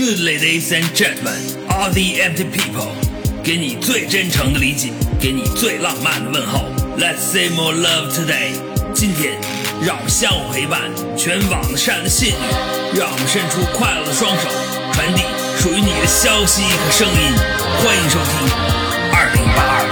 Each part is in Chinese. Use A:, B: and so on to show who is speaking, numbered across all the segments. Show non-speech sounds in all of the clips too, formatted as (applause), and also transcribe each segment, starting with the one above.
A: Good ladies and gentlemen, all the empty people，给你最真诚的理解，给你最浪漫的问候。Let's say more love today。今天，让我们相互陪伴，全网的善的信女，让我们伸出快乐的双手，传递属于你的消息和声音。欢迎收听二零八
B: 二。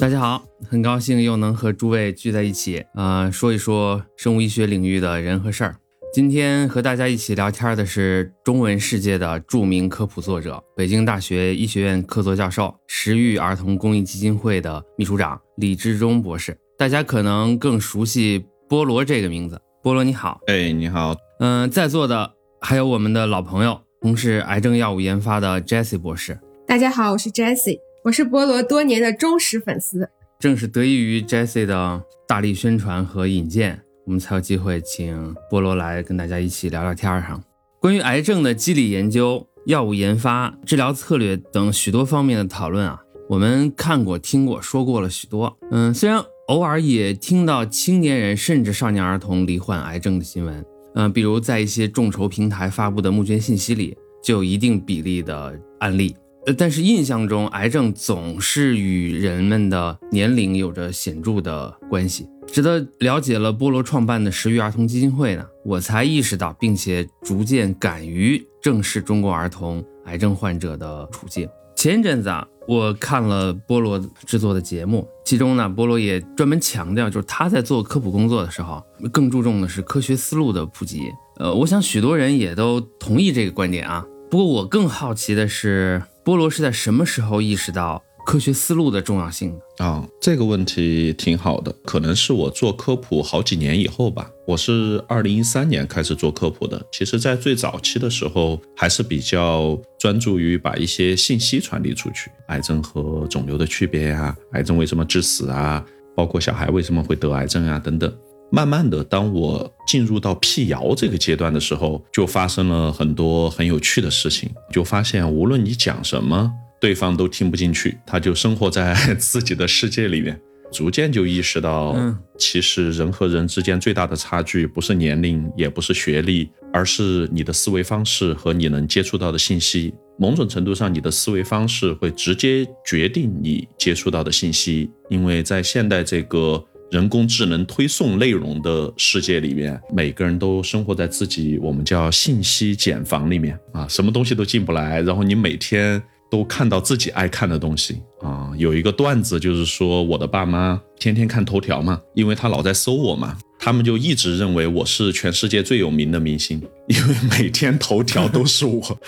B: 大家好，很高兴又能和诸位聚在一起，啊，说一说生物医学领域的人和事儿。今天和大家一起聊天的是中文世界的著名科普作者，北京大学医学院客座教授，食育儿童公益基金会的秘书长李志忠博士。大家可能更熟悉菠萝这个名字。菠萝你好，
C: 哎，你好。
B: 嗯，在座的还有我们的老朋友，从事癌症药物研发的 Jessie 博士。
D: 大家好，我是 Jessie，我是菠萝多年的忠实粉丝。
B: 正是得益于 Jessie 的大力宣传和引荐。我们才有机会请菠萝来跟大家一起聊聊天儿哈。关于癌症的机理研究、药物研发、治疗策略等许多方面的讨论啊，我们看过、听过、说过了许多。嗯，虽然偶尔也听到青年人甚至少年儿童罹患癌症的新闻，嗯，比如在一些众筹平台发布的募捐信息里，就有一定比例的案例。但是印象中，癌症总是与人们的年龄有着显著的关系。直到了解了菠萝创办的食育儿童基金会呢，我才意识到，并且逐渐敢于正视中国儿童癌症患者的处境。前一阵子啊，我看了菠萝制作的节目，其中呢，菠萝也专门强调，就是他在做科普工作的时候，更注重的是科学思路的普及。呃，我想许多人也都同意这个观点啊。不过我更好奇的是，菠萝是在什么时候意识到？科学思路的重要性
C: 啊，这个问题挺好的。可能是我做科普好几年以后吧。我是二零一三年开始做科普的。其实，在最早期的时候，还是比较专注于把一些信息传递出去，癌症和肿瘤的区别呀，癌症为什么致死啊，包括小孩为什么会得癌症啊等等。慢慢的，当我进入到辟谣这个阶段的时候，就发生了很多很有趣的事情。就发现，无论你讲什么。对方都听不进去，他就生活在自己的世界里面，(laughs) 逐渐就意识到，其实人和人之间最大的差距不是年龄，也不是学历，而是你的思维方式和你能接触到的信息。某种程度上，你的思维方式会直接决定你接触到的信息，因为在现代这个人工智能推送内容的世界里面，每个人都生活在自己我们叫信息茧房里面啊，什么东西都进不来，然后你每天。都看到自己爱看的东西啊！有一个段子就是说，我的爸妈天天看头条嘛，因为他老在搜我嘛。他们就一直认为我是全世界最有名的明星，因为每天头条都是我，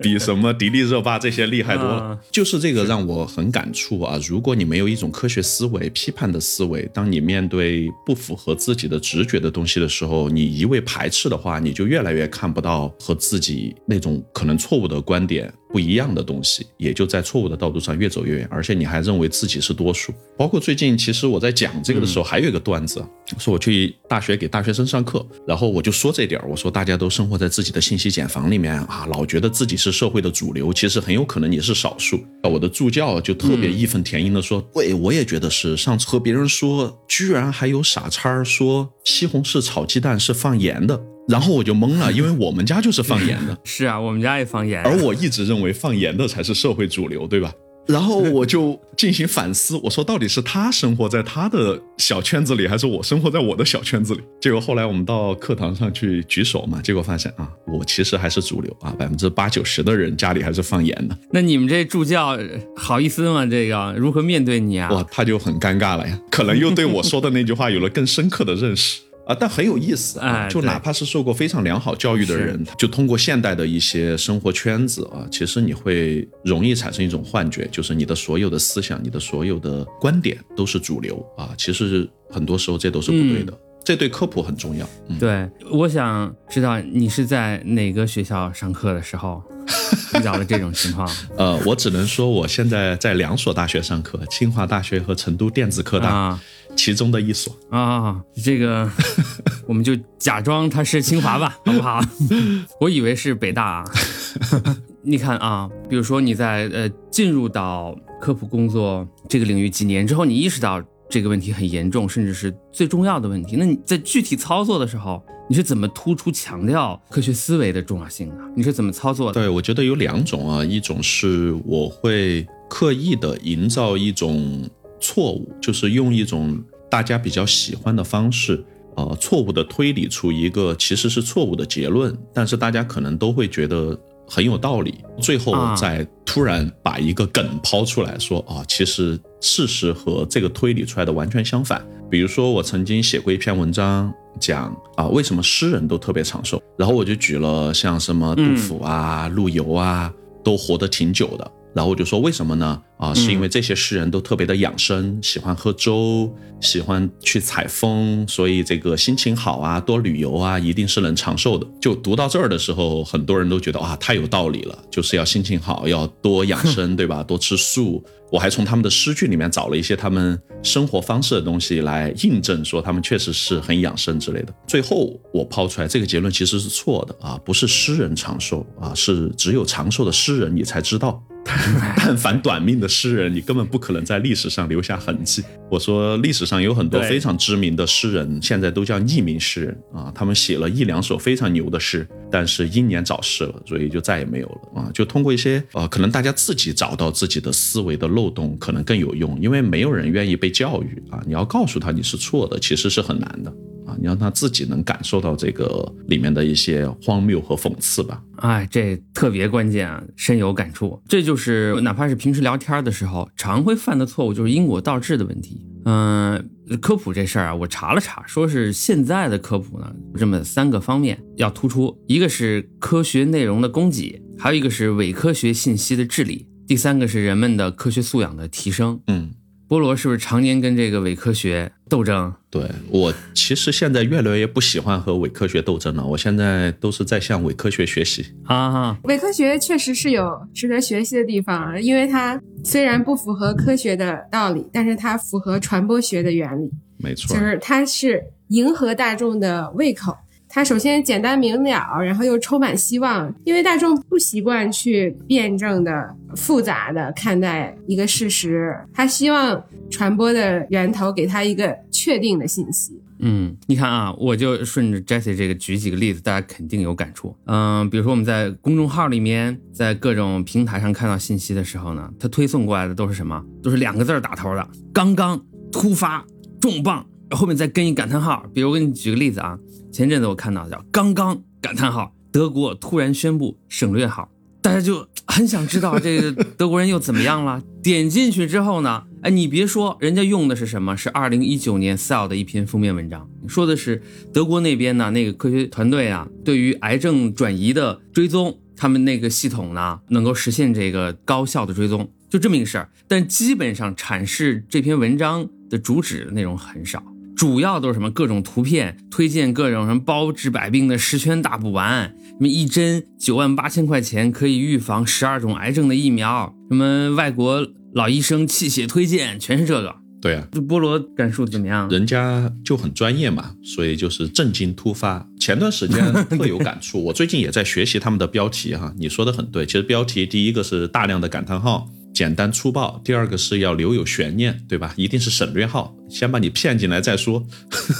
C: 比什么迪丽热巴这些厉害多了。就是这个让我很感触啊！如果你没有一种科学思维、批判的思维，当你面对不符合自己的直觉的东西的时候，你一味排斥的话，你就越来越看不到和自己那种可能错误的观点不一样的东西，也就在错误的道路上越走越远。而且你还认为自己是多数。包括最近，其实我在讲这个的时候，还有一个段子，说我去。大学给大学生上课，然后我就说这点儿，我说大家都生活在自己的信息茧房里面啊，老觉得自己是社会的主流，其实很有可能你是少数。我的助教就特别义愤填膺的说：“对，我也觉得是。上次和别人说，居然还有傻叉说西红柿炒鸡蛋是放盐的，然后我就懵了，(laughs) 因为我们家就是放盐的。(laughs)
B: 是啊，我们家也放盐。
C: 而我一直认为放盐的才是社会主流，对吧？”然后我就进行反思，我说到底是他生活在他的小圈子里，还是我生活在我的小圈子里？结果后来我们到课堂上去举手嘛，结果发现啊，我其实还是主流啊，百分之八九十的人家里还是放盐的。
B: 那你们这助教好意思吗？这个如何面对你啊？
C: 哇，他就很尴尬了呀，可能又对我说的那句话有了更深刻的认识。啊，但很有意思啊！就哪怕是受过非常良好教育的人，就通过现代的一些生活圈子啊，其实你会容易产生一种幻觉，就是你的所有的思想、你的所有的观点都是主流啊。其实很多时候这都是不对的，这对科普很重要。
B: 对，我想知道你是在哪个学校上课的时候 (laughs) 遇到了这种情况？
C: 呃，我只能说我现在在两所大学上课，清华大学和成都电子科大。其中的一所
B: 啊，这个 (laughs) 我们就假装它是清华吧，(laughs) 好不好？我以为是北大。啊。你看啊，比如说你在呃进入到科普工作这个领域几年之后，你意识到这个问题很严重，甚至是最重要的问题。那你在具体操作的时候，你是怎么突出强调科学思维的重要性的？你是怎么操作的？
C: 对，我觉得有两种啊，一种是我会刻意的营造一种错误，就是用一种大家比较喜欢的方式，呃，错误的推理出一个其实是错误的结论，但是大家可能都会觉得。很有道理，最后再突然把一个梗抛出来说啊，其实事实和这个推理出来的完全相反。比如说，我曾经写过一篇文章，讲啊为什么诗人都特别长寿，然后我就举了像什么杜甫啊、陆游啊，都活得挺久的。然后我就说为什么呢？啊，是因为这些诗人都特别的养生，喜欢喝粥，喜欢去采风，所以这个心情好啊，多旅游啊，一定是能长寿的。就读到这儿的时候，很多人都觉得啊，太有道理了，就是要心情好，要多养生，(laughs) 对吧？多吃素。我还从他们的诗句里面找了一些他们生活方式的东西来印证，说他们确实是很养生之类的。最后我抛出来这个结论其实是错的啊，不是诗人长寿啊，是只有长寿的诗人你才知道。(laughs) 但凡短命的诗人，你根本不可能在历史上留下痕迹。我说，历史上有很多非常知名的诗人，现在都叫匿名诗人啊。他们写了一两首非常牛的诗，但是英年早逝了，所以就再也没有了啊。就通过一些呃，可能大家自己找到自己的思维的漏洞，可能更有用，因为没有人愿意被教育啊。你要告诉他你是错的，其实是很难的。啊，你让他自己能感受到这个里面的一些荒谬和讽刺吧。
B: 哎，这特别关键啊，深有感触。这就是哪怕是平时聊天的时候，常会犯的错误，就是因果倒置的问题。嗯，科普这事儿啊，我查了查，说是现在的科普呢，这么三个方面要突出：一个是科学内容的供给，还有一个是伪科学信息的治理，第三个是人们的科学素养的提升。
C: 嗯。
B: 菠萝是不是常年跟这个伪科学斗争？
C: 对我其实现在越来越不喜欢和伪科学斗争了，我现在都是在向伪科学学习
B: 啊。
D: 伪科学确实是有值得学习的地方，因为它虽然不符合科学的道理，但是它符合传播学的原理。
C: 没错，
D: 就是它是迎合大众的胃口。它首先简单明了，然后又充满希望，因为大众不习惯去辩证的、复杂的看待一个事实，他希望传播的源头给他一个确定的信息。
B: 嗯，你看啊，我就顺着 Jessie 这个举几个例子，大家肯定有感触。嗯，比如说我们在公众号里面，在各种平台上看到信息的时候呢，它推送过来的都是什么？都是两个字打头的，刚刚、突发、重磅，后面再跟一感叹号。比如我给你举个例子啊。前阵子我看到叫“刚刚”感叹号，德国突然宣布省略号，大家就很想知道这个德国人又怎么样了。(laughs) 点进去之后呢，哎，你别说，人家用的是什么？是二零一九年《Cell》的一篇封面文章，说的是德国那边呢，那个科学团队啊，对于癌症转移的追踪，他们那个系统呢，能够实现这个高效的追踪，就这么一个事儿。但基本上阐释这篇文章的主旨内容很少。主要都是什么各种图片推荐，各种什么包治百病的十全大补丸，什么一针九万八千块钱可以预防十二种癌症的疫苗，什么外国老医生气血推荐，全是这个。
C: 对啊，
B: 这菠萝感受怎么样？
C: 人家就很专业嘛，所以就是震惊突发。前段时间 (laughs) 特有感触，我最近也在学习他们的标题哈。你说的很对，其实标题第一个是大量的感叹号。简单粗暴，第二个是要留有悬念，对吧？一定是省略号，先把你骗进来再说。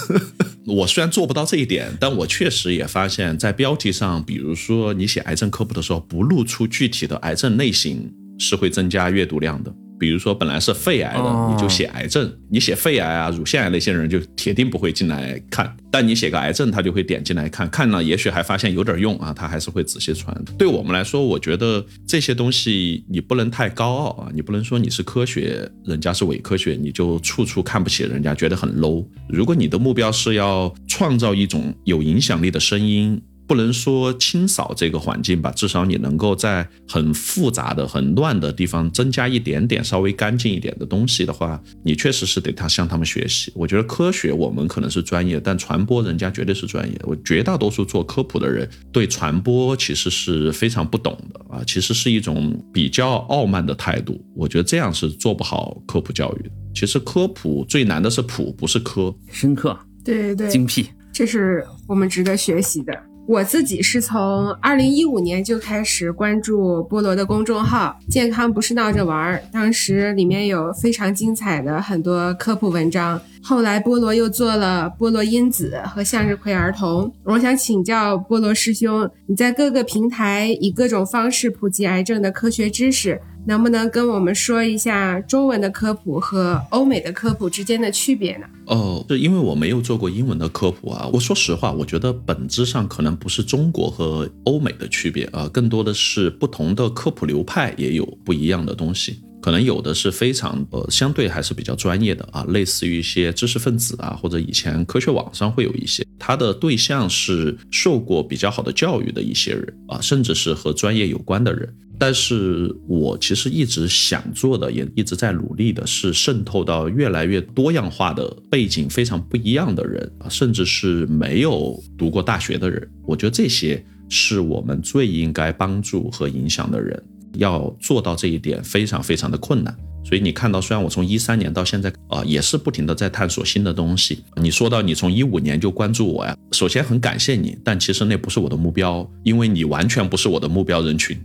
C: (laughs) 我虽然做不到这一点，但我确实也发现，在标题上，比如说你写癌症科普的时候，不露出具体的癌症类型，是会增加阅读量的。比如说，本来是肺癌的，你就写癌症；你写肺癌啊、乳腺癌那些人就铁定不会进来看。但你写个癌症，他就会点进来看，看了也许还发现有点用啊，他还是会仔细传。对我们来说，我觉得这些东西你不能太高傲啊，你不能说你是科学，人家是伪科学，你就处处看不起人家，觉得很 low。如果你的目标是要创造一种有影响力的声音。不能说清扫这个环境吧，至少你能够在很复杂的、很乱的地方增加一点点稍微干净一点的东西的话，你确实是得他向他们学习。我觉得科学我们可能是专业，但传播人家绝对是专业。我绝大多数做科普的人对传播其实是非常不懂的啊，其实是一种比较傲慢的态度。我觉得这样是做不好科普教育的。其实科普最难的是普，不是科。
B: 深刻，
D: 对对对，
B: 精辟，
D: 这是我们值得学习的。我自己是从二零一五年就开始关注菠萝的公众号“健康不是闹着玩儿”，当时里面有非常精彩的很多科普文章。后来菠萝又做了菠萝因子和向日葵儿童。我想请教菠萝师兄，你在各个平台以各种方式普及癌症的科学知识，能不能跟我们说一下中文的科普和欧美的科普之间的区别呢？
C: 哦，是因为我没有做过英文的科普啊。我说实话，我觉得本质上可能不是中国和欧美的区别啊，更多的是不同的科普流派也有不一样的东西。可能有的是非常呃，相对还是比较专业的啊，类似于一些知识分子啊，或者以前科学网上会有一些，他的对象是受过比较好的教育的一些人啊，甚至是和专业有关的人。但是我其实一直想做的，也一直在努力的是渗透到越来越多样化的背景非常不一样的人啊，甚至是没有读过大学的人。我觉得这些是我们最应该帮助和影响的人。要做到这一点非常非常的困难，所以你看到，虽然我从一三年到现在啊，也是不停的在探索新的东西。你说到你从一五年就关注我呀，首先很感谢你，但其实那不是我的目标，因为你完全不是我的目标人群。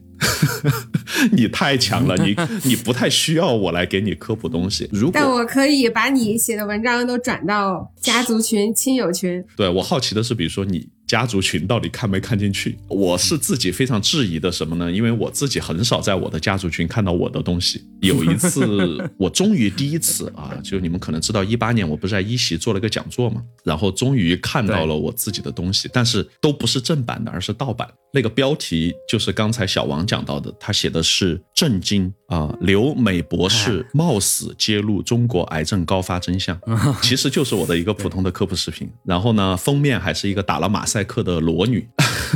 C: (laughs) 你太强了，你你不太需要我来给你科普东西。如果
D: 但我可以把你写的文章都转到家族群、亲友群。
C: 对我好奇的是，比如说你。家族群到底看没看进去？我是自己非常质疑的什么呢？因为我自己很少在我的家族群看到我的东西。有一次，(laughs) 我终于第一次啊，就你们可能知道，一八年我不是在一席做了个讲座嘛，然后终于看到了我自己的东西，但是都不是正版的，而是盗版。那个标题就是刚才小王讲到的，他写的是震惊啊，刘美博士冒死揭露中国癌症高发真相，其实就是我的一个普通的科普视频。然后呢，封面还是一个打了马赛克的裸女，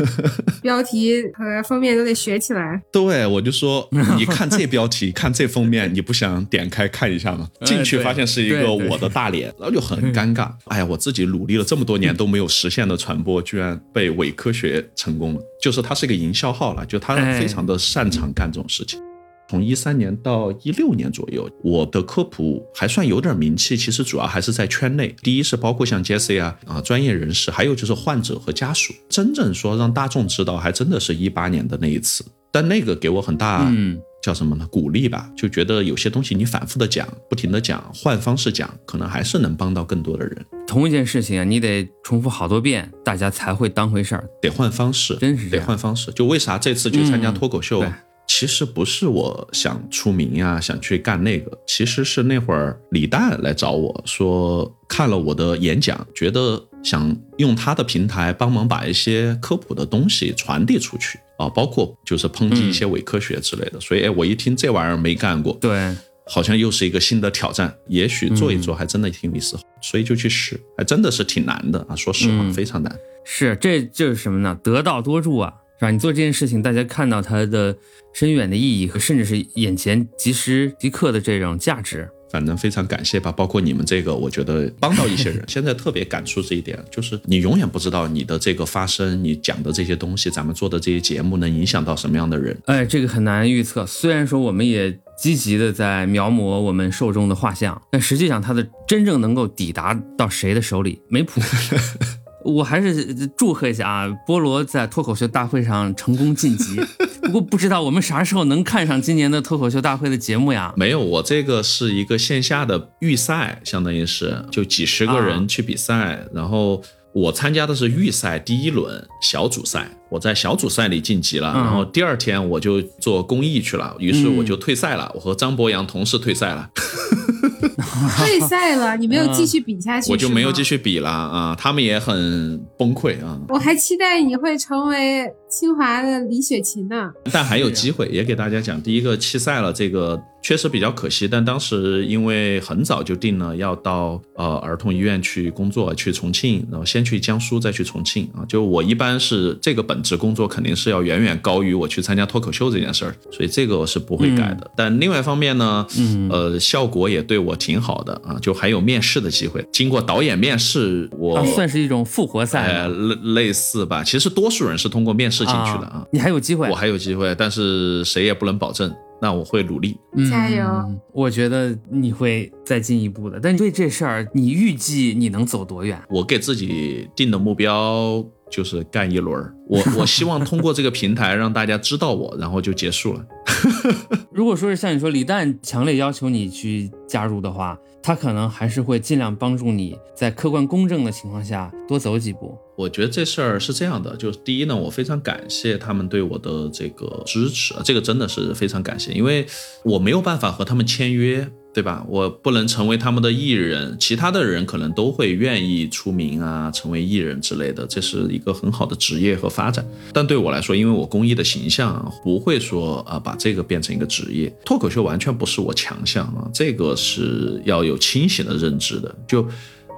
C: (laughs)
D: 标题和封面都得学起来。
C: 对，我就说你看这标题，(laughs) 看这封面，你不想点开看一下吗？进去发现是一个我的大脸，然后就很尴尬。(laughs) 哎呀，我自己努力了这么多年都没有实现的传播，居然被伪科学成功了。就是它是一个营销号了，就他非常的擅长干这种事情。从一三年到一六年左右，我的科普还算有点名气。其实主要还是在圈内，第一是包括像 Jesse 啊啊专业人士，还有就是患者和家属。真正说让大众知道，还真的是一八年的那一次。但那个给我很大。嗯叫什么呢？鼓励吧，就觉得有些东西你反复的讲，不停的讲，换方式讲，可能还是能帮到更多的人。
B: 同一件事情啊，你得重复好多遍，大家才会当回事儿。
C: 得换方式，
B: 真是
C: 得换方式。就为啥这次去参加脱口秀？其实不是我想出名呀，想去干那个。其实是那会儿李诞来找我说，看了我的演讲，觉得想用他的平台帮忙把一些科普的东西传递出去啊，包括就是抨击一些伪科学之类的。所以，哎，我一听这玩意儿没干过，
B: 对，
C: 好像又是一个新的挑战，也许做一做还真的挺有意思，所以就去试，还真的是挺难的啊，说实话非常难。
B: 是，这就是什么呢？得道多助啊。是吧？你做这件事情，大家看到它的深远的意义和甚至是眼前即时即刻的这种价值，
C: 反正非常感谢吧。包括你们这个，我觉得帮到一些人。(laughs) 现在特别感触这一点，就是你永远不知道你的这个发声，你讲的这些东西，咱们做的这些节目能影响到什么样的人。
B: 哎，这个很难预测。虽然说我们也积极的在描摹我们受众的画像，但实际上它的真正能够抵达到谁的手里，没谱。(laughs) 我还是祝贺一下啊，菠萝在脱口秀大会上成功晋级。(laughs) 不过不知道我们啥时候能看上今年的脱口秀大会的节目呀？
C: 没有，我这个是一个线下的预赛，相当于是就几十个人去比赛，然后我参加的是预赛第一轮小组赛，我在小组赛里晋级了，然后第二天我就做公益去了，于是我就退赛了，我和张博洋同时退赛了。(laughs)
D: 退赛了，(laughs) 你没有继续比下去，
C: 我就没有继续比了啊！他们也很崩溃啊！
D: 我还期待你会成为清华的李雪琴呢，
C: 但还有机会，也给大家讲，第一个弃赛了，这个。确实比较可惜，但当时因为很早就定了要到呃儿童医院去工作，去重庆，然后先去江苏，再去重庆啊。就我一般是这个本职工作肯定是要远远高于我去参加脱口秀这件事儿，所以这个我是不会改的。但另外一方面呢，嗯呃，效果也对我挺好的啊，就还有面试的机会。经过导演面试，我
B: 算是一种复活赛，呃
C: 类类似吧。其实多数人是通过面试进去的啊，
B: 你还有机会，
C: 我还有机会，但是谁也不能保证。那我会努力，
D: 加油！
B: 我觉得你会再进一步的。但对这事儿，你预计你能走多远？
C: 我给自己定的目标。就是干一轮儿。我我希望通过这个平台让大家知道我，然后就结束了。(laughs)
B: 如果说是像你说李诞强烈要求你去加入的话，他可能还是会尽量帮助你在客观公正的情况下多走几步。
C: 我觉得这事儿是这样的，就是第一呢，我非常感谢他们对我的这个支持，这个真的是非常感谢，因为我没有办法和他们签约。对吧？我不能成为他们的艺人，其他的人可能都会愿意出名啊，成为艺人之类的，这是一个很好的职业和发展。但对我来说，因为我公益的形象，不会说啊把这个变成一个职业。脱口秀完全不是我强项啊，这个是要有清醒的认知的。就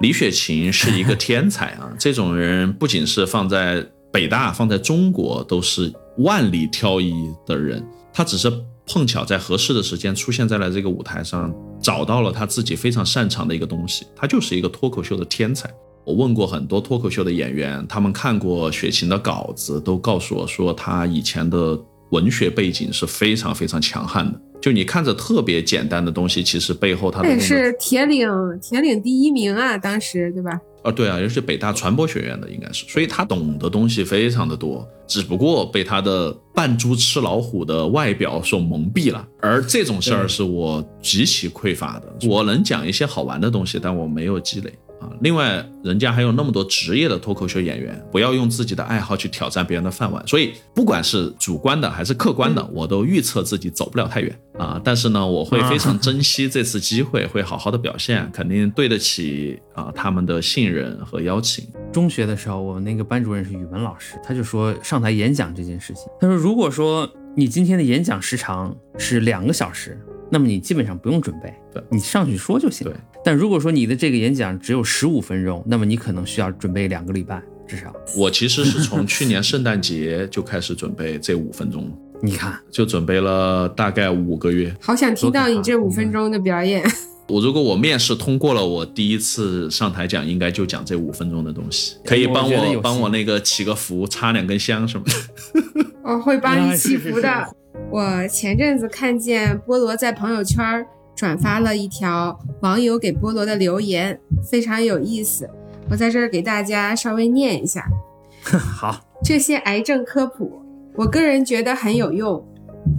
C: 李雪琴是一个天才啊，(laughs) 这种人不仅是放在北大，放在中国都是万里挑一的人，他只是。碰巧在合适的时间出现在了这个舞台上，找到了他自己非常擅长的一个东西。他就是一个脱口秀的天才。我问过很多脱口秀的演员，他们看过雪琴的稿子，都告诉我说他以前的文学背景是非常非常强悍的。就你看着特别简单的东西，其实背后他的
D: 也是铁岭铁岭第一名啊，当时对吧？
C: 啊，对啊，也是北大传播学院的，应该是，所以他懂的东西非常的多，只不过被他的扮猪吃老虎的外表所蒙蔽了。而这种事儿是我极其匮乏的，我能讲一些好玩的东西，但我没有积累。啊，另外，人家还有那么多职业的脱口秀演员，不要用自己的爱好去挑战别人的饭碗。所以，不管是主观的还是客观的，我都预测自己走不了太远啊。但是呢，我会非常珍惜这次机会，会好好的表现，肯定对得起啊他们的信任和邀请。
B: 中学的时候，我们那个班主任是语文老师，他就说上台演讲这件事情，他说如果说你今天的演讲时长是两个小时。那么你基本上不用准备，
C: 对
B: 你上去说就行。
C: 对，
B: 但如果说你的这个演讲只有十五分钟，那么你可能需要准备两个礼拜至少。
C: 我其实是从去年圣诞节就开始准备这五分钟，(laughs)
B: 你看，
C: 就准备了大概五个月。
D: 好想听到你这五分钟的表演。(laughs)
C: 我如果我面试通过了，我第一次上台讲，应该就讲这五分钟的东西，可以帮我帮我那个祈个福，插两根香什么的。
D: 我 (laughs) 会帮你祈福的。我前阵子看见菠萝在朋友圈转发了一条网友给菠萝的留言，非常有意思。我在这儿给大家稍微念一下。(laughs)
B: 好，
D: 这些癌症科普，我个人觉得很有用。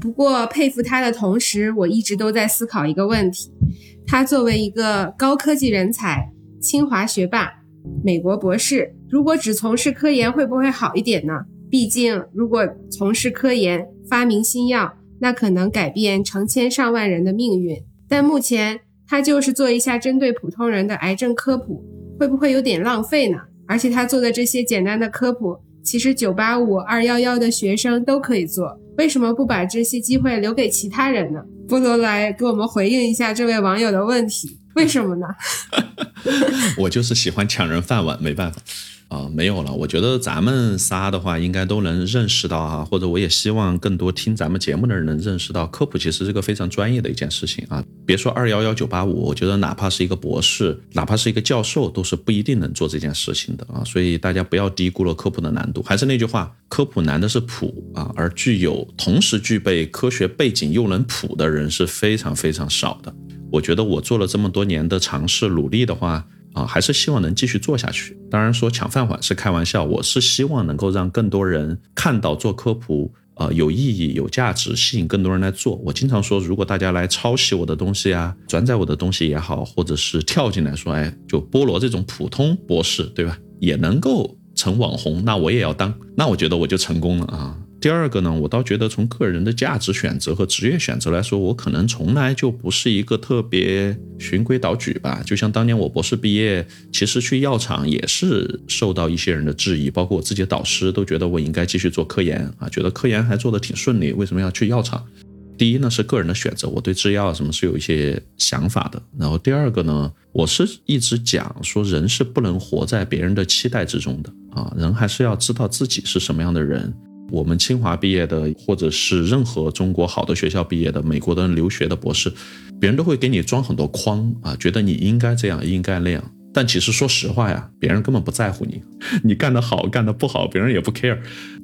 D: 不过佩服他的同时，我一直都在思考一个问题：他作为一个高科技人才，清华学霸，美国博士，如果只从事科研，会不会好一点呢？毕竟，如果从事科研，发明新药，那可能改变成千上万人的命运。但目前他就是做一下针对普通人的癌症科普，会不会有点浪费呢？而且他做的这些简单的科普，其实九八五、二幺幺的学生都可以做，为什么不把这些机会留给其他人呢？菠萝来给我们回应一下这位网友的问题，为什么呢？(laughs) (laughs)
C: 我就是喜欢抢人饭碗，没办法。啊，没有了。我觉得咱们仨的话，应该都能认识到啊，或者我也希望更多听咱们节目的人能认识到，科普其实是个非常专业的一件事情啊。别说二幺幺九八五，我觉得哪怕是一个博士，哪怕是一个教授，都是不一定能做这件事情的啊。所以大家不要低估了科普的难度。还是那句话，科普难的是普啊，而具有同时具备科学背景又能普的人是非常非常少的。我觉得我做了这么多年的尝试努力的话。啊，还是希望能继续做下去。当然说抢饭碗是开玩笑，我是希望能够让更多人看到做科普，呃，有意义、有价值，吸引更多人来做。我经常说，如果大家来抄袭我的东西啊，转载我的东西也好，或者是跳进来说，哎，就菠萝这种普通博士，对吧，也能够成网红，那我也要当，那我觉得我就成功了啊。第二个呢，我倒觉得从个人的价值选择和职业选择来说，我可能从来就不是一个特别循规蹈矩吧。就像当年我博士毕业，其实去药厂也是受到一些人的质疑，包括我自己的导师都觉得我应该继续做科研啊，觉得科研还做得挺顺利，为什么要去药厂？第一呢是个人的选择，我对制药什么是有一些想法的。然后第二个呢，我是一直讲说人是不能活在别人的期待之中的啊，人还是要知道自己是什么样的人。我们清华毕业的，或者是任何中国好的学校毕业的，美国的留学的博士，别人都会给你装很多框啊，觉得你应该这样，应该那样。但其实说实话呀，别人根本不在乎你，(laughs) 你干得好干得不好，别人也不 care，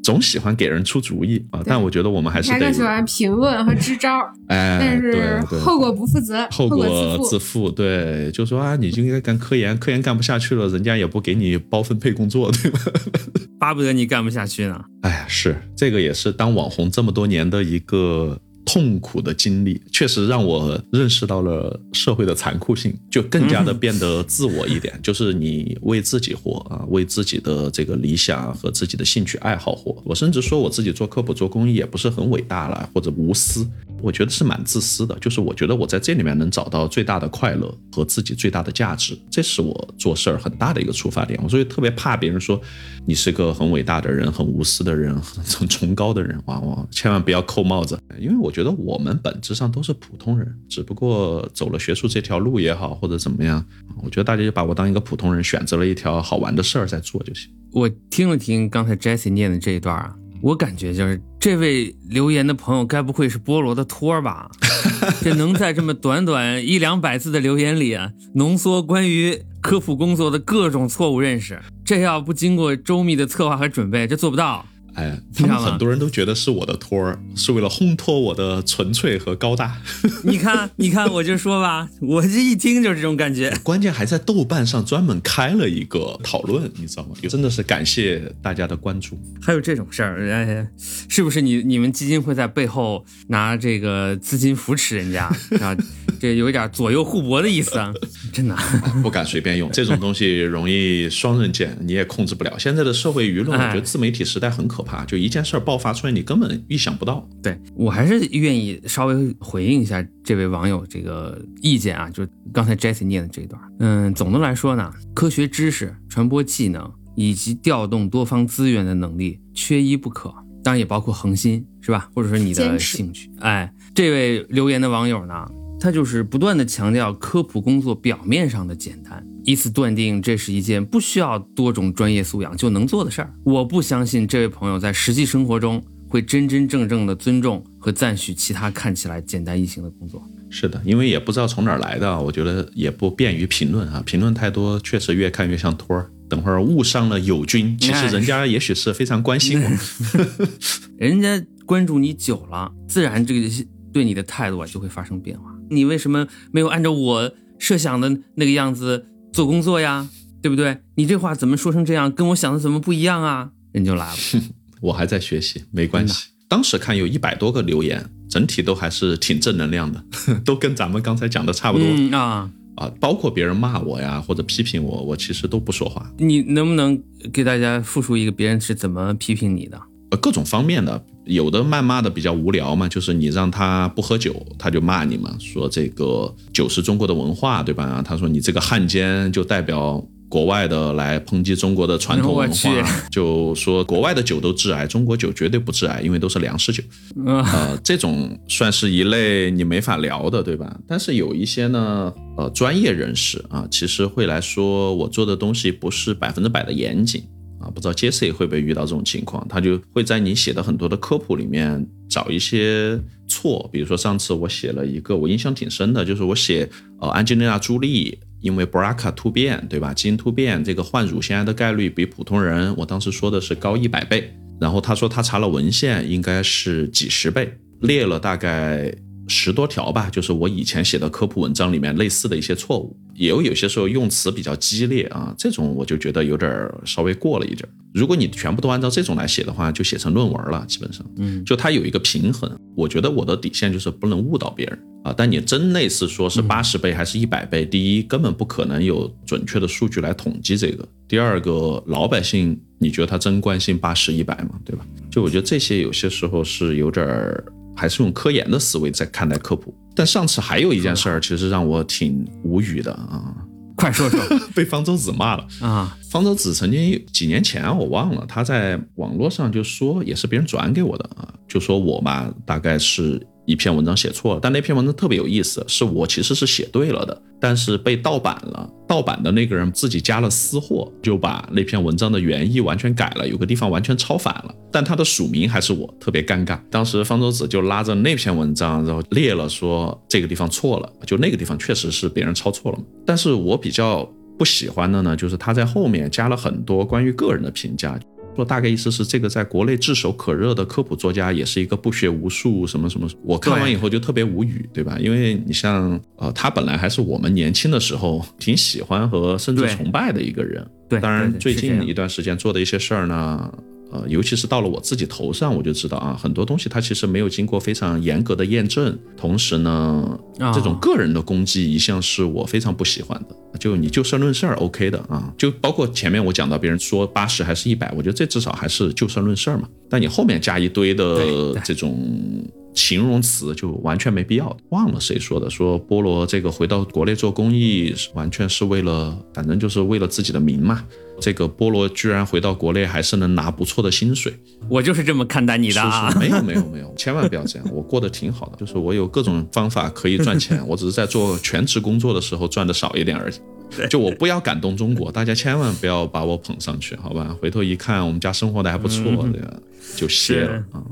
C: 总喜欢给人出主意啊。但我觉得我们还是得
D: 喜欢评论和支招，
C: 哎，
D: 但
C: 对
D: 是
C: 对
D: 后果不负责，
C: 后
D: 果
C: 果自。
D: 负，
C: 对，就说啊，你就应该干科研，科研干不下去了，人家也不给你包分配工作，对吧？(laughs)
B: 巴不得你干不下去呢。
C: 哎呀，是这个也是当网红这么多年的一个痛苦的经历，确实让我认识到了社会的残酷性，就更加的变得自我一点，就是你为自己活啊，为自己的这个理想和自己的兴趣爱好活。我甚至说我自己做科普做公益也不是很伟大了，或者无私，我觉得是蛮自私的，就是我觉得我在这里面能找到最大的快乐和自己最大的价值，这是我做事儿很大的一个出发点。我所以特别怕别人说你是个很伟大的人、很无私的人、很崇高的人，哇哇，千万不要扣帽子，因为我觉得我们本质上都是普通人，只不过走了学术这条路也好，或者怎么样，我觉得大家就把我当一个普通人，选择了一条好玩的事儿在做就行。
B: 我听了听刚才 Jesse 念的这一段啊，我感觉就是这位留言的朋友该不会是菠萝的托儿吧？(laughs) 这能在这么短短一两百字的留言里啊，浓缩关于科普工作的各种错误认识，这要不经过周密的策划和准备，这做不到。
C: 哎，他们很多人都觉得是我的托儿，是为了烘托我的纯粹和高大。(laughs)
B: 你看，你看，我就说吧，我这一听就是这种感觉。
C: 关键还在豆瓣上专门开了一个讨论，你知道吗？真的是感谢大家的关注。
B: 还有这种事儿，哎，是不是你你们基金会在背后拿这个资金扶持人家啊？这有一点左右互搏的意思啊，(laughs) 真的。
C: 不敢随便用这种东西，容易双刃剑，你也控制不了。现在的社会舆论，我觉得自媒体时代很可怕，就一件事儿爆发出来，你根本预想不到。
B: 对我还是愿意稍微回应一下这位网友这个意见啊，就刚才 Jesse 念的这一段。嗯，总的来说呢，科学知识、传播技能以及调动多方资源的能力缺一不可，当然也包括恒心，是吧？或者说你的兴趣。哎，这位留言的网友呢，他就是不断的强调科普工作表面上的简单，以此断定这是一件不需要多种专业素养就能做的事儿。我不相信这位朋友在实际生活中会真真正正的尊重和赞许其他看起来简单易行的工作。
C: 是的，因为也不知道从哪儿来的，我觉得也不便于评论啊，评论太多，确实越看越像托儿。等会儿误伤了友军，其实人家也许是非常关心我。(laughs)
B: 人家关注你久了，自然这个对你的态度啊就会发生变化。你为什么没有按照我设想的那个样子做工作呀？对不对？你这话怎么说成这样？跟我想的怎么不一样啊？人就来了。(laughs)
C: 我还在学习，没关系。当时看有一百多个留言，整体都还是挺正能量的，(laughs) 都跟咱们刚才讲的差不多、
B: 嗯啊。
C: 啊。包括别人骂我呀，或者批评我，我其实都不说话。
B: 你能不能给大家复述一个别人是怎么批评你的？
C: 呃，各种方面的，有的谩骂的比较无聊嘛，就是你让他不喝酒，他就骂你嘛，说这个酒是中国的文化，对吧？他说你这个汉奸就代表国外的来抨击中国的传统文化，(laughs) 就说国外的酒都致癌，中国酒绝对不致癌，因为都是粮食酒。
B: 啊、
C: 呃，这种算是一类你没法聊的，对吧？但是有一些呢，呃，专业人士啊，其实会来说我做的东西不是百分之百的严谨啊，不知道 Jesse 会不会遇到这种情况？他就会在你写的很多的科普里面找一些错，比如说上次我写了一个我印象挺深的，就是我写呃安吉丽娜朱莉。因为 BRCA 突变，对吧？基因突变，这个患乳腺癌的概率比普通人，我当时说的是高一百倍。然后他说他查了文献，应该是几十倍，列了大概十多条吧，就是我以前写的科普文章里面类似的一些错误，也有有些时候用词比较激烈啊，这种我就觉得有点儿稍微过了一点儿。如果你全部都按照这种来写的话，就写成论文了，基本上，
B: 嗯，
C: 就它有一个平衡。我觉得我的底线就是不能误导别人啊。但你真类似说是八十倍还是一百倍，第一根本不可能有准确的数据来统计这个。第二个，老百姓你觉得他真关心八十一百吗？对吧？就我觉得这些有些时候是有点儿。还是用科研的思维在看待科普，但上次还有一件事儿，其实让我挺无语的啊！
B: 快说说 (laughs)
C: 被方舟子骂了
B: 啊！
C: 方舟子曾经几年前我忘了，他在网络上就说，也是别人转给我的啊，就说我吧，大概是一篇文章写错了，但那篇文章特别有意思，是我其实是写对了的，但是被盗版了，盗版的那个人自己加了私货，就把那篇文章的原意完全改了，有个地方完全抄反了，但他的署名还是我，特别尴尬。当时方舟子就拉着那篇文章，然后列了说这个地方错了，就那个地方确实是别人抄错了，但是我比较。不喜欢的呢，就是他在后面加了很多关于个人的评价。说大概意思是，这个在国内炙手可热的科普作家，也是一个不学无术什么什么。我看完以后就特别无语，对吧？因为你像呃，他本来还是我们年轻的时候挺喜欢和甚至崇拜的一个人。
B: 对，
C: 当然最近
B: 一
C: 一段时间做的一些事儿呢。呃，尤其是到了我自己头上，我就知道啊，很多东西它其实没有经过非常严格的验证。同时呢，这种个人的攻击一向是我非常不喜欢的。就你就事论事儿，OK 的啊。就包括前面我讲到别人说八十还是一百，我觉得这至少还是就事论事儿嘛。但你后面加一堆的这种形容词，就完全没必要。忘了谁说的，说菠萝这个回到国内做公益，完全是为了，反正就是为了自己的名嘛。这个菠萝居然回到国内还是能拿不错的薪水，
B: 我就是这么看待你的啊！
C: 没有没有没有，千万不要这样，我过得挺好的，就是我有各种方法可以赚钱，我只是在做全职工作的时候赚的少一点而已。就我不要感动中国，大家千万不要把我捧上去，好吧？回头一看，我们家生活的还不错，这个就歇了啊！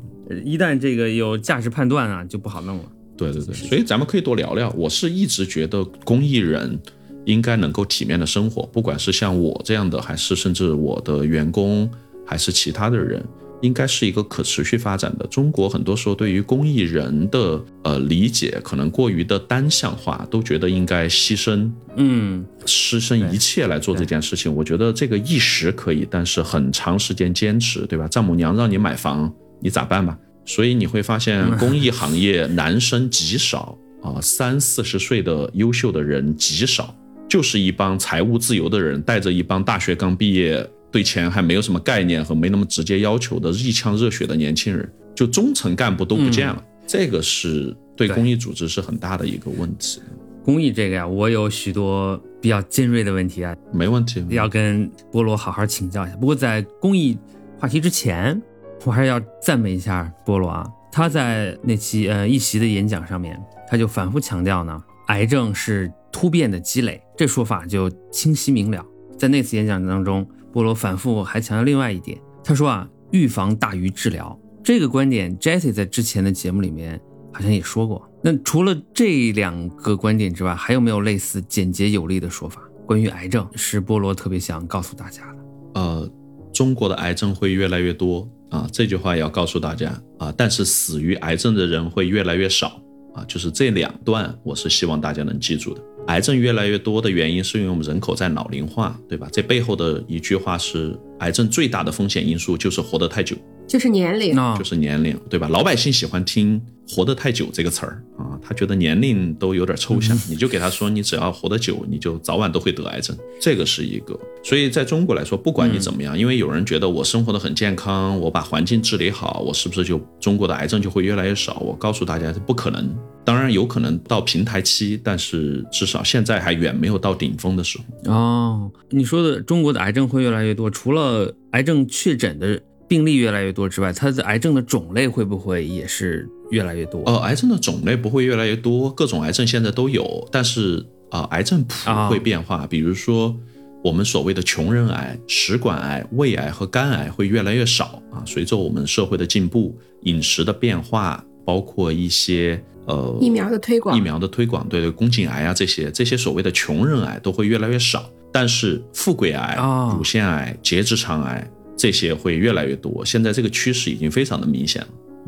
B: 一旦这个有价值判断啊，就不好弄了。
C: 对对对，所以咱们可以多聊聊。我是一直觉得公益人。应该能够体面的生活，不管是像我这样的，还是甚至我的员工，还是其他的人，应该是一个可持续发展的。中国很多时候对于公益人的呃理解，可能过于的单向化，都觉得应该牺牲，
B: 嗯，
C: 牺牲一切来做这件事情。我觉得这个一时可以，但是很长时间坚持，对吧？丈母娘让你买房，你咋办吧？所以你会发现，公益行业男生极少啊，三四十岁的优秀的人极少。就是一帮财务自由的人，带着一帮大学刚毕业、对钱还没有什么概念和没那么直接要求的一腔热血的年轻人，就中层干部都不见了。这个是对公益组织是很大的一个问题。
B: 公益这个呀，我有许多比较尖锐的问题啊，
C: 没问题，
B: 要跟菠萝好好请教一下。不过在公益话题之前，我还是要赞美一下菠萝啊，他在那期呃一席的演讲上面，他就反复强调呢，癌症是。突变的积累，这说法就清晰明了。在那次演讲当中，波罗反复还强调另外一点，他说啊，预防大于治疗这个观点，Jesse 在之前的节目里面好像也说过。那除了这两个观点之外，还有没有类似简洁有力的说法？关于癌症，是波罗特别想告诉大家的。
C: 呃，中国的癌症会越来越多啊，这句话要告诉大家啊，但是死于癌症的人会越来越少啊，就是这两段，我是希望大家能记住的。癌症越来越多的原因是因为我们人口在老龄化，对吧？这背后的一句话是，癌症最大的风险因素就是活得太久，
D: 就是年龄，
C: 就是年龄，对吧？老百姓喜欢听。活得太久这个词儿啊，他觉得年龄都有点抽象，你就给他说，你只要活得久，你就早晚都会得癌症，这个是一个。所以在中国来说，不管你怎么样，因为有人觉得我生活的很健康，我把环境治理好，我是不是就中国的癌症就会越来越少？我告诉大家，这不可能。当然有可能到平台期，但是至少现在还远没有到顶峰的时候。
B: 哦，你说的中国的癌症会越来越多，除了癌症确诊的病例越来越多之外，它的癌症的种类会不会也是？越来越多，
C: 呃，癌症的种类不会越来越多，各种癌症现在都有，但是啊，癌症谱会变化。比如说，我们所谓的穷人癌、食管癌、胃癌和肝癌会越来越少啊。随着我们社会的进步、饮食的变化，包括一些呃
D: 疫苗的推广、
C: 疫苗的推广，对对，宫颈癌啊这些这些所谓的穷人癌都会越来越少。但是富贵癌、乳腺癌、结直肠癌这些会越来越多。现在这个趋势已经非常的明显了。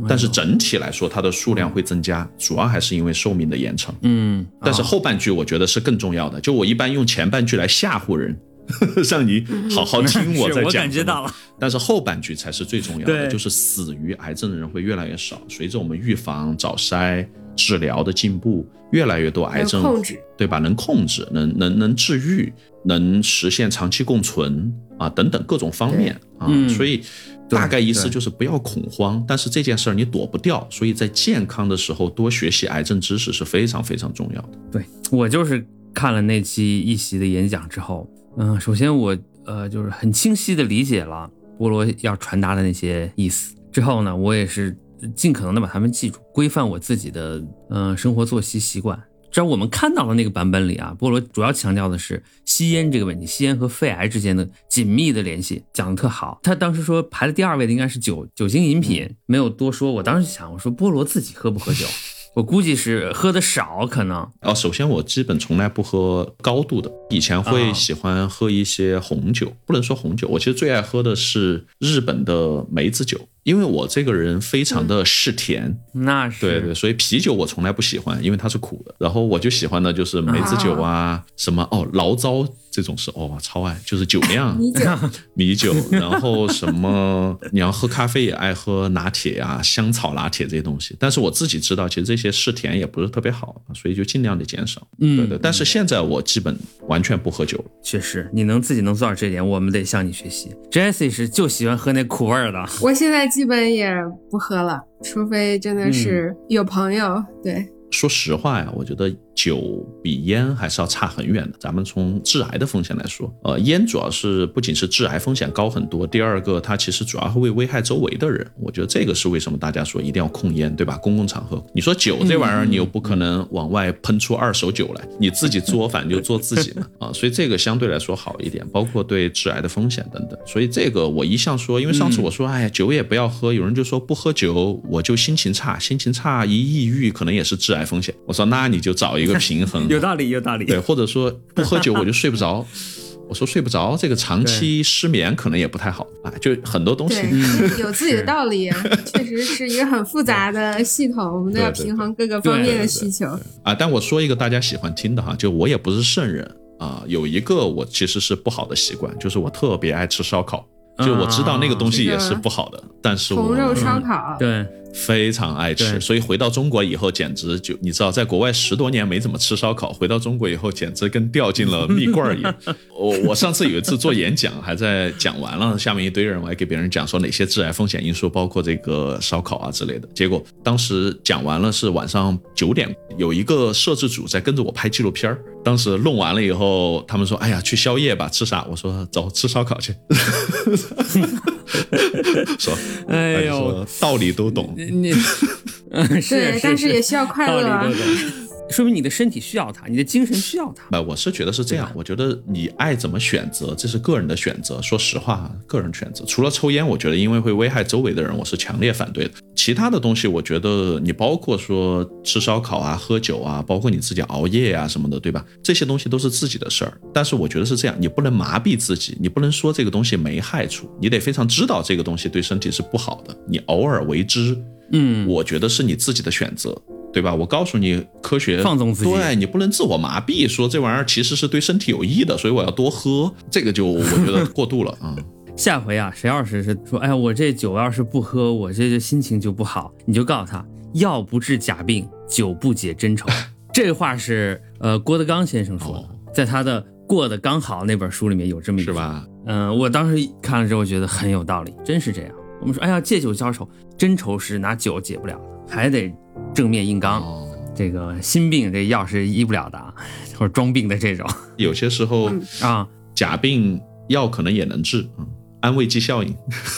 C: 但是整体来说，它的数量会增加，主要还是因为寿命的延长。
B: 嗯，
C: 但是后半句我觉得是更重要的。就我一般用前半句来吓唬人，(laughs) 让你好好听我在讲。(laughs) 我
B: 感觉到了。
C: 但是后半句才是最重要的，就是死于癌症的人会越来越少。随着我们预防、早筛、治疗的进步，越来越多癌症
D: 控制，
C: 对吧？能控制，能能能治愈，能实现长期共存啊，等等各种方面啊，所以。大概意思就是不要恐慌，但是这件事儿你躲不掉，所以在健康的时候多学习癌症知识是非常非常重要的。
B: 对我就是看了那期一席的演讲之后，嗯，首先我呃就是很清晰的理解了菠萝要传达的那些意思，之后呢，我也是尽可能的把它们记住，规范我自己的嗯生活作息习惯。在我们看到的那个版本里啊，菠萝主要强调的是吸烟这个问题，吸烟和肺癌之间的紧密的联系，讲的特好。他当时说排在第二位的应该是酒酒精饮品，没有多说。我当时想，我说菠萝自己喝不喝酒？我估计是喝的少，可能。
C: 哦，首先我基本从来不喝高度的，以前会
B: 啊。
C: 喜欢喝一些红酒，不能说红酒，我其实最爱喝的是日本的梅子酒，因为我这个人非常的嗜甜，
B: 那是。
C: 对对，所以啤酒我从来不喜欢，因为它是苦的。然后我就喜欢的就是梅子酒啊，什么哦醪糟这种是哦超爱，就是酒酿 (laughs)
D: 米酒，(laughs)
C: 米酒，然后什么 (laughs) 你要喝咖啡也爱喝拿铁啊、香草拿铁这些东西。但是我自己知道，其实这些嗜甜也不是特别好，所以就尽量的减少。
B: 嗯
C: 对对。但是现在我基本完全不喝酒了。
B: 确实，你能自己能做到这点，我们得向你学习。Jessie 是就喜欢喝那苦味儿的，
D: 我现在基本也不喝了，除非真的是有朋友。对，
C: 说实话呀，我觉得酒比烟还是要差很远的。咱们从致癌的风险来说，呃，烟主要是不仅是致癌风险高很多，第二个它其实主要会危害周围的人。我觉得这个是为什么大家说一定要控烟，对吧？公共场合，你说酒这玩意儿，你又不可能往外喷出二手酒来，你自己作反就做自己嘛，(laughs) 啊，所以这个相对来说好一点，包括对致癌的风险等等。所以这个我一向说，因为上次我说，哎呀，酒也不要喝，有人就说不喝酒我就心情差，心情差一抑郁可能也是致癌风险。我说那你就找一个平衡，(laughs)
B: 有道理，有道理。
C: 对，或者说不喝酒我就睡不着。我说睡不着，这个长期失眠可能也不太好啊，就很多东西。
D: 对，(laughs) 有自己的道理，确实是一个很复杂的系统，我们都要平衡各个方面的
C: 对对
D: 需求。
C: 啊，但我说一个大家喜欢听的哈，就我也不是圣人啊，有一个我其实是不好的习惯，就是我特别爱吃烧烤，就我知道那个东西也是不好的，但是我
D: 红肉烧烤，
B: 对，
C: 非常爱吃，所以回到中国以后，简直就你知道，在国外十多年没怎么吃烧烤，回到中国以后，简直跟掉进了蜜罐儿一样。(laughs) 我我上次有一次做演讲，还在讲完了，下面一堆人，我还给别人讲说哪些致癌风险因素，包括这个烧烤啊之类的。结果当时讲完了是晚上九点，有一个摄制组在跟着我拍纪录片儿。当时弄完了以后，他们说：“哎呀，去宵夜吧，吃啥？”我说：“走，吃烧烤去。(laughs) (laughs) ”说，
B: 哎呦，
C: 道理都懂。
B: 你，(laughs) 嗯，是
D: 对，但是也需要快乐啊
B: 说明你的身体需要它，你的精神需要它。
C: 呃，我是觉得是这样，我觉得你爱怎么选择，这是个人的选择。说实话，个人选择。除了抽烟，我觉得因为会危害周围的人，我是强烈反对的。其他的东西，我觉得你包括说吃烧烤啊、喝酒啊，包括你自己熬夜啊什么的，对吧？这些东西都是自己的事儿。但是我觉得是这样，你不能麻痹自己，你不能说这个东西没害处，你得非常知道这个东西对身体是不好的，你偶尔为之，
B: 嗯，
C: 我觉得是你自己的选择。对吧？我告诉你，科学
B: 放纵自己
C: 对你不能自我麻痹，说这玩意儿其实是对身体有益的，所以我要多喝，这个就我觉得过度了啊。(laughs)
B: 下回啊，谁要是是说，哎呀，我这酒要是不喝，我这这心情就不好，你就告诉他，药不治假病，酒不解真愁。(laughs) 这话是呃郭德纲先生说的，
C: 哦
B: 在他的《过得刚好》那本书里面有这么一句
C: 是？吧？
B: 嗯、我当时看了之后觉得很有道理，真是这样。我们说，哎呀，借酒消愁，真愁是拿酒解不了的，还得正面硬刚。
C: 哦，
B: 这个心病这药是医不了的啊，或者装病的这种。
C: 有些时候
D: 嗯 (laughs)
B: 啊，
C: 假病药可能也能治，嗯，安慰剂效应，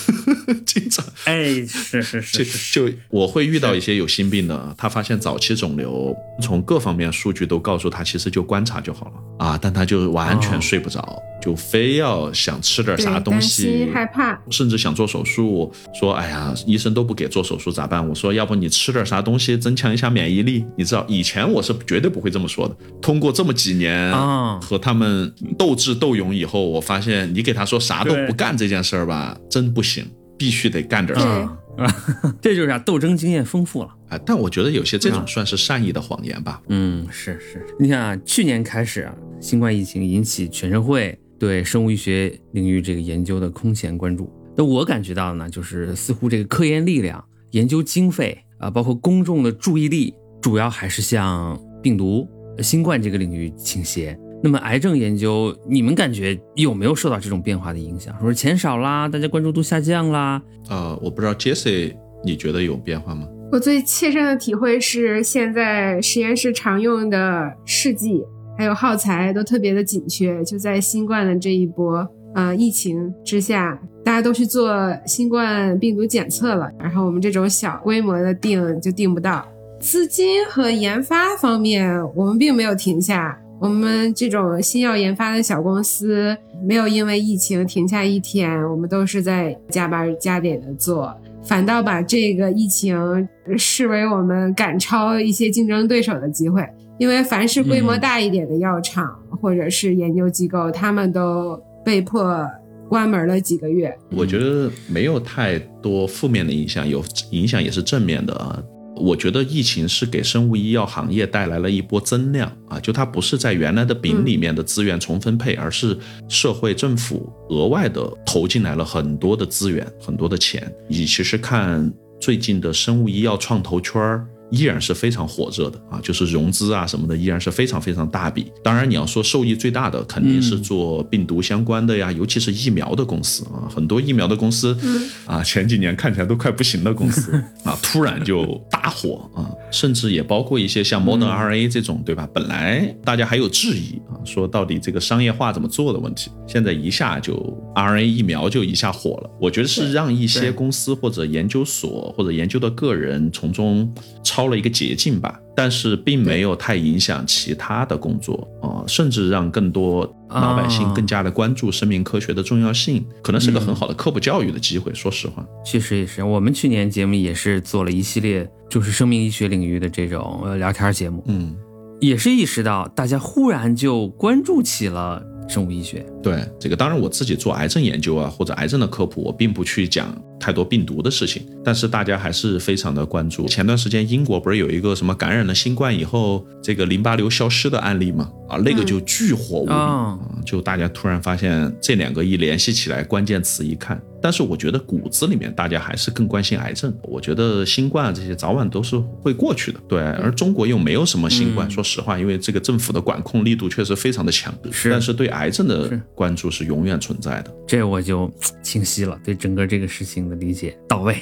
C: (laughs) 经常。
B: 哎，是是是
C: 就是就我会遇到一些有心病的，他发现早期肿瘤，从各方面数据都告诉他，其实就观察就好了。啊，但他就完全睡不着，就非要想吃点，啥东西，
D: 害怕，
C: 甚至想做手术，说哎呀，医生都不给做手术咋办？我说要不你吃点啥东西增强一下免疫力？你知道以前我是绝对不会这么说的。通过这么几年
B: 啊。
C: 和他们斗智斗勇以后，我发现你给他说啥都不干这件事儿吧，真不行，必须得干点
D: 对
C: 啥。
B: 啊，(laughs) 这就是啊斗争经验丰富了。
C: 啊，但我觉得有些这种算是善意的谎言吧。
B: 嗯，是是，你看啊，去年开始啊，新冠疫情引起全社会对生物医学领域这个研究的空前关注。那我感觉到呢，就是似乎这个科研力量、研究经费啊，包括公众的注意力，主要还是向病毒、呃新冠这个领域倾斜。那么癌症研究，你们感觉有没有受到这种变化的影响？说钱少啦，大家关注度下降啦？
C: 呃，我不知道 Jesse，你觉得有变化吗？
D: 我最切身的体会是，现在实验室常用的试剂还有耗材都特别的紧缺，就在新冠的这一波呃疫情之下，大家都去做新冠病毒检测了，然后我们这种小规模的定就定不到。资金和研发方面，我们并没有停下。我们这种新药研发的小公司，没有因为疫情停下一天，我们都是在加班加点的做。反倒把这个疫情视为我们赶超一些竞争对手的机会。因为凡是规模大一点的药厂或者是研究机构，他们都被迫关门了几个月。
C: 我觉得没有太多负面的影响，有影响也是正面的啊。我觉得疫情是给生物医药行业带来了一波增量啊，就它不是在原来的饼里面的资源重分配，而是社会政府额外的投进来了很多的资源、很多的钱。你其实看最近的生物医药创投圈儿。依然是非常火热的啊，就是融资啊什么的，依然是非常非常大笔。当然，你要说受益最大的，肯定是做病毒相关的呀，尤其是疫苗的公司啊，很多疫苗的公司啊，前几年看起来都快不行的公司 (laughs) 啊，突然就大火啊，甚至也包括一些像 Modern RNA 这种，对吧？本来大家还有质疑啊，说到底这个商业化怎么做的问题，现在一下就 RNA 疫苗就一下火了。我觉得是让一些公司或者研究所或者研究的个人从中。抄了一个捷径吧，但是并没有太影响其他的工作啊，甚至让更多老百姓更加的关注生命科学的重要性，可能是个很好的科普教育的机会。说实话，
B: 确实也是。我们去年节目也是做了一系列就是生命医学领域的这种聊天节目，
C: 嗯，
B: 也是意识到大家忽然就关注起了。生物医学，
C: 对这个，当然我自己做癌症研究啊，或者癌症的科普，我并不去讲太多病毒的事情，但是大家还是非常的关注。前段时间英国不是有一个什么感染了新冠以后，这个淋巴瘤消失的案例吗？啊，那个就巨火无比，就大家突然发现这两个一联系起来，关键词一看。但是我觉得骨子里面大家还是更关心癌症。我觉得新冠这些早晚都是会过去的，对。而中国又没有什么新冠，说实话，因为这个政府的管控力度确实非常的强。
B: 是。
C: 但是对癌症的关注是永远存在的。
B: 这我就清晰了，对整个这个事情的理解到位。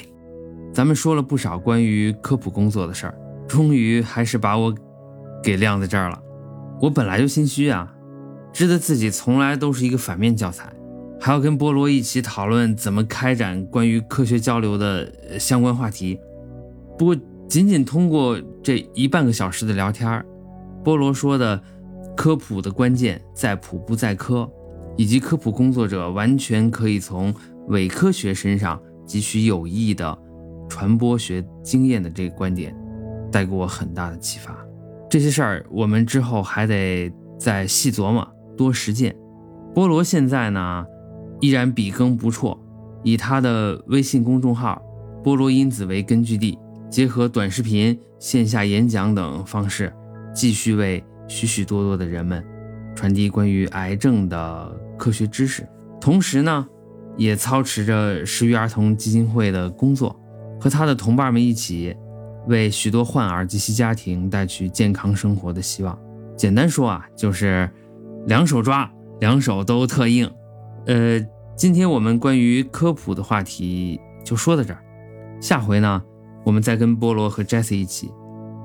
B: 咱们说了不少关于科普工作的事儿，终于还是把我给晾在这儿了。我本来就心虚啊，知道自己从来都是一个反面教材。还要跟菠萝一起讨论怎么开展关于科学交流的相关话题。不过，仅仅通过这一半个小时的聊天，菠萝说的科普的关键在普不在科，以及科普工作者完全可以从伪科学身上汲取有益的传播学经验的这个观点，带给我很大的启发。这些事儿我们之后还得再细琢磨，多实践。菠萝现在呢？依然笔耕不辍，以他的微信公众号“菠萝因子”为根据地，结合短视频、线下演讲等方式，继续为许许多多的人们传递关于癌症的科学知识。同时呢，也操持着食育儿童基金会的工作，和他的同伴们一起，为许多患儿及其家庭带去健康生活的希望。简单说啊，就是两手抓，两手都特硬。呃，今天我们关于科普的话题就说到这儿，下回呢，我们再跟菠萝和 Jesse 一起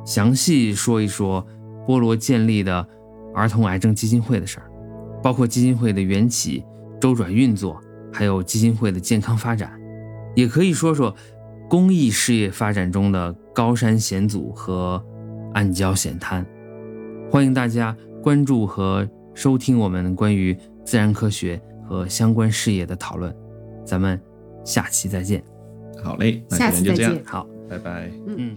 B: 详细说一说菠萝建立的儿童癌症基金会的事儿，包括基金会的缘起、周转运作，还有基金会的健康发展，也可以说说公益事业发展中的高山险阻和暗礁险滩。欢迎大家关注和收听我们关于自然科学。和相关事业的讨论，咱们下期再见。
C: 好嘞，
D: 下期再见。
B: 好，
C: 拜拜。
B: 嗯。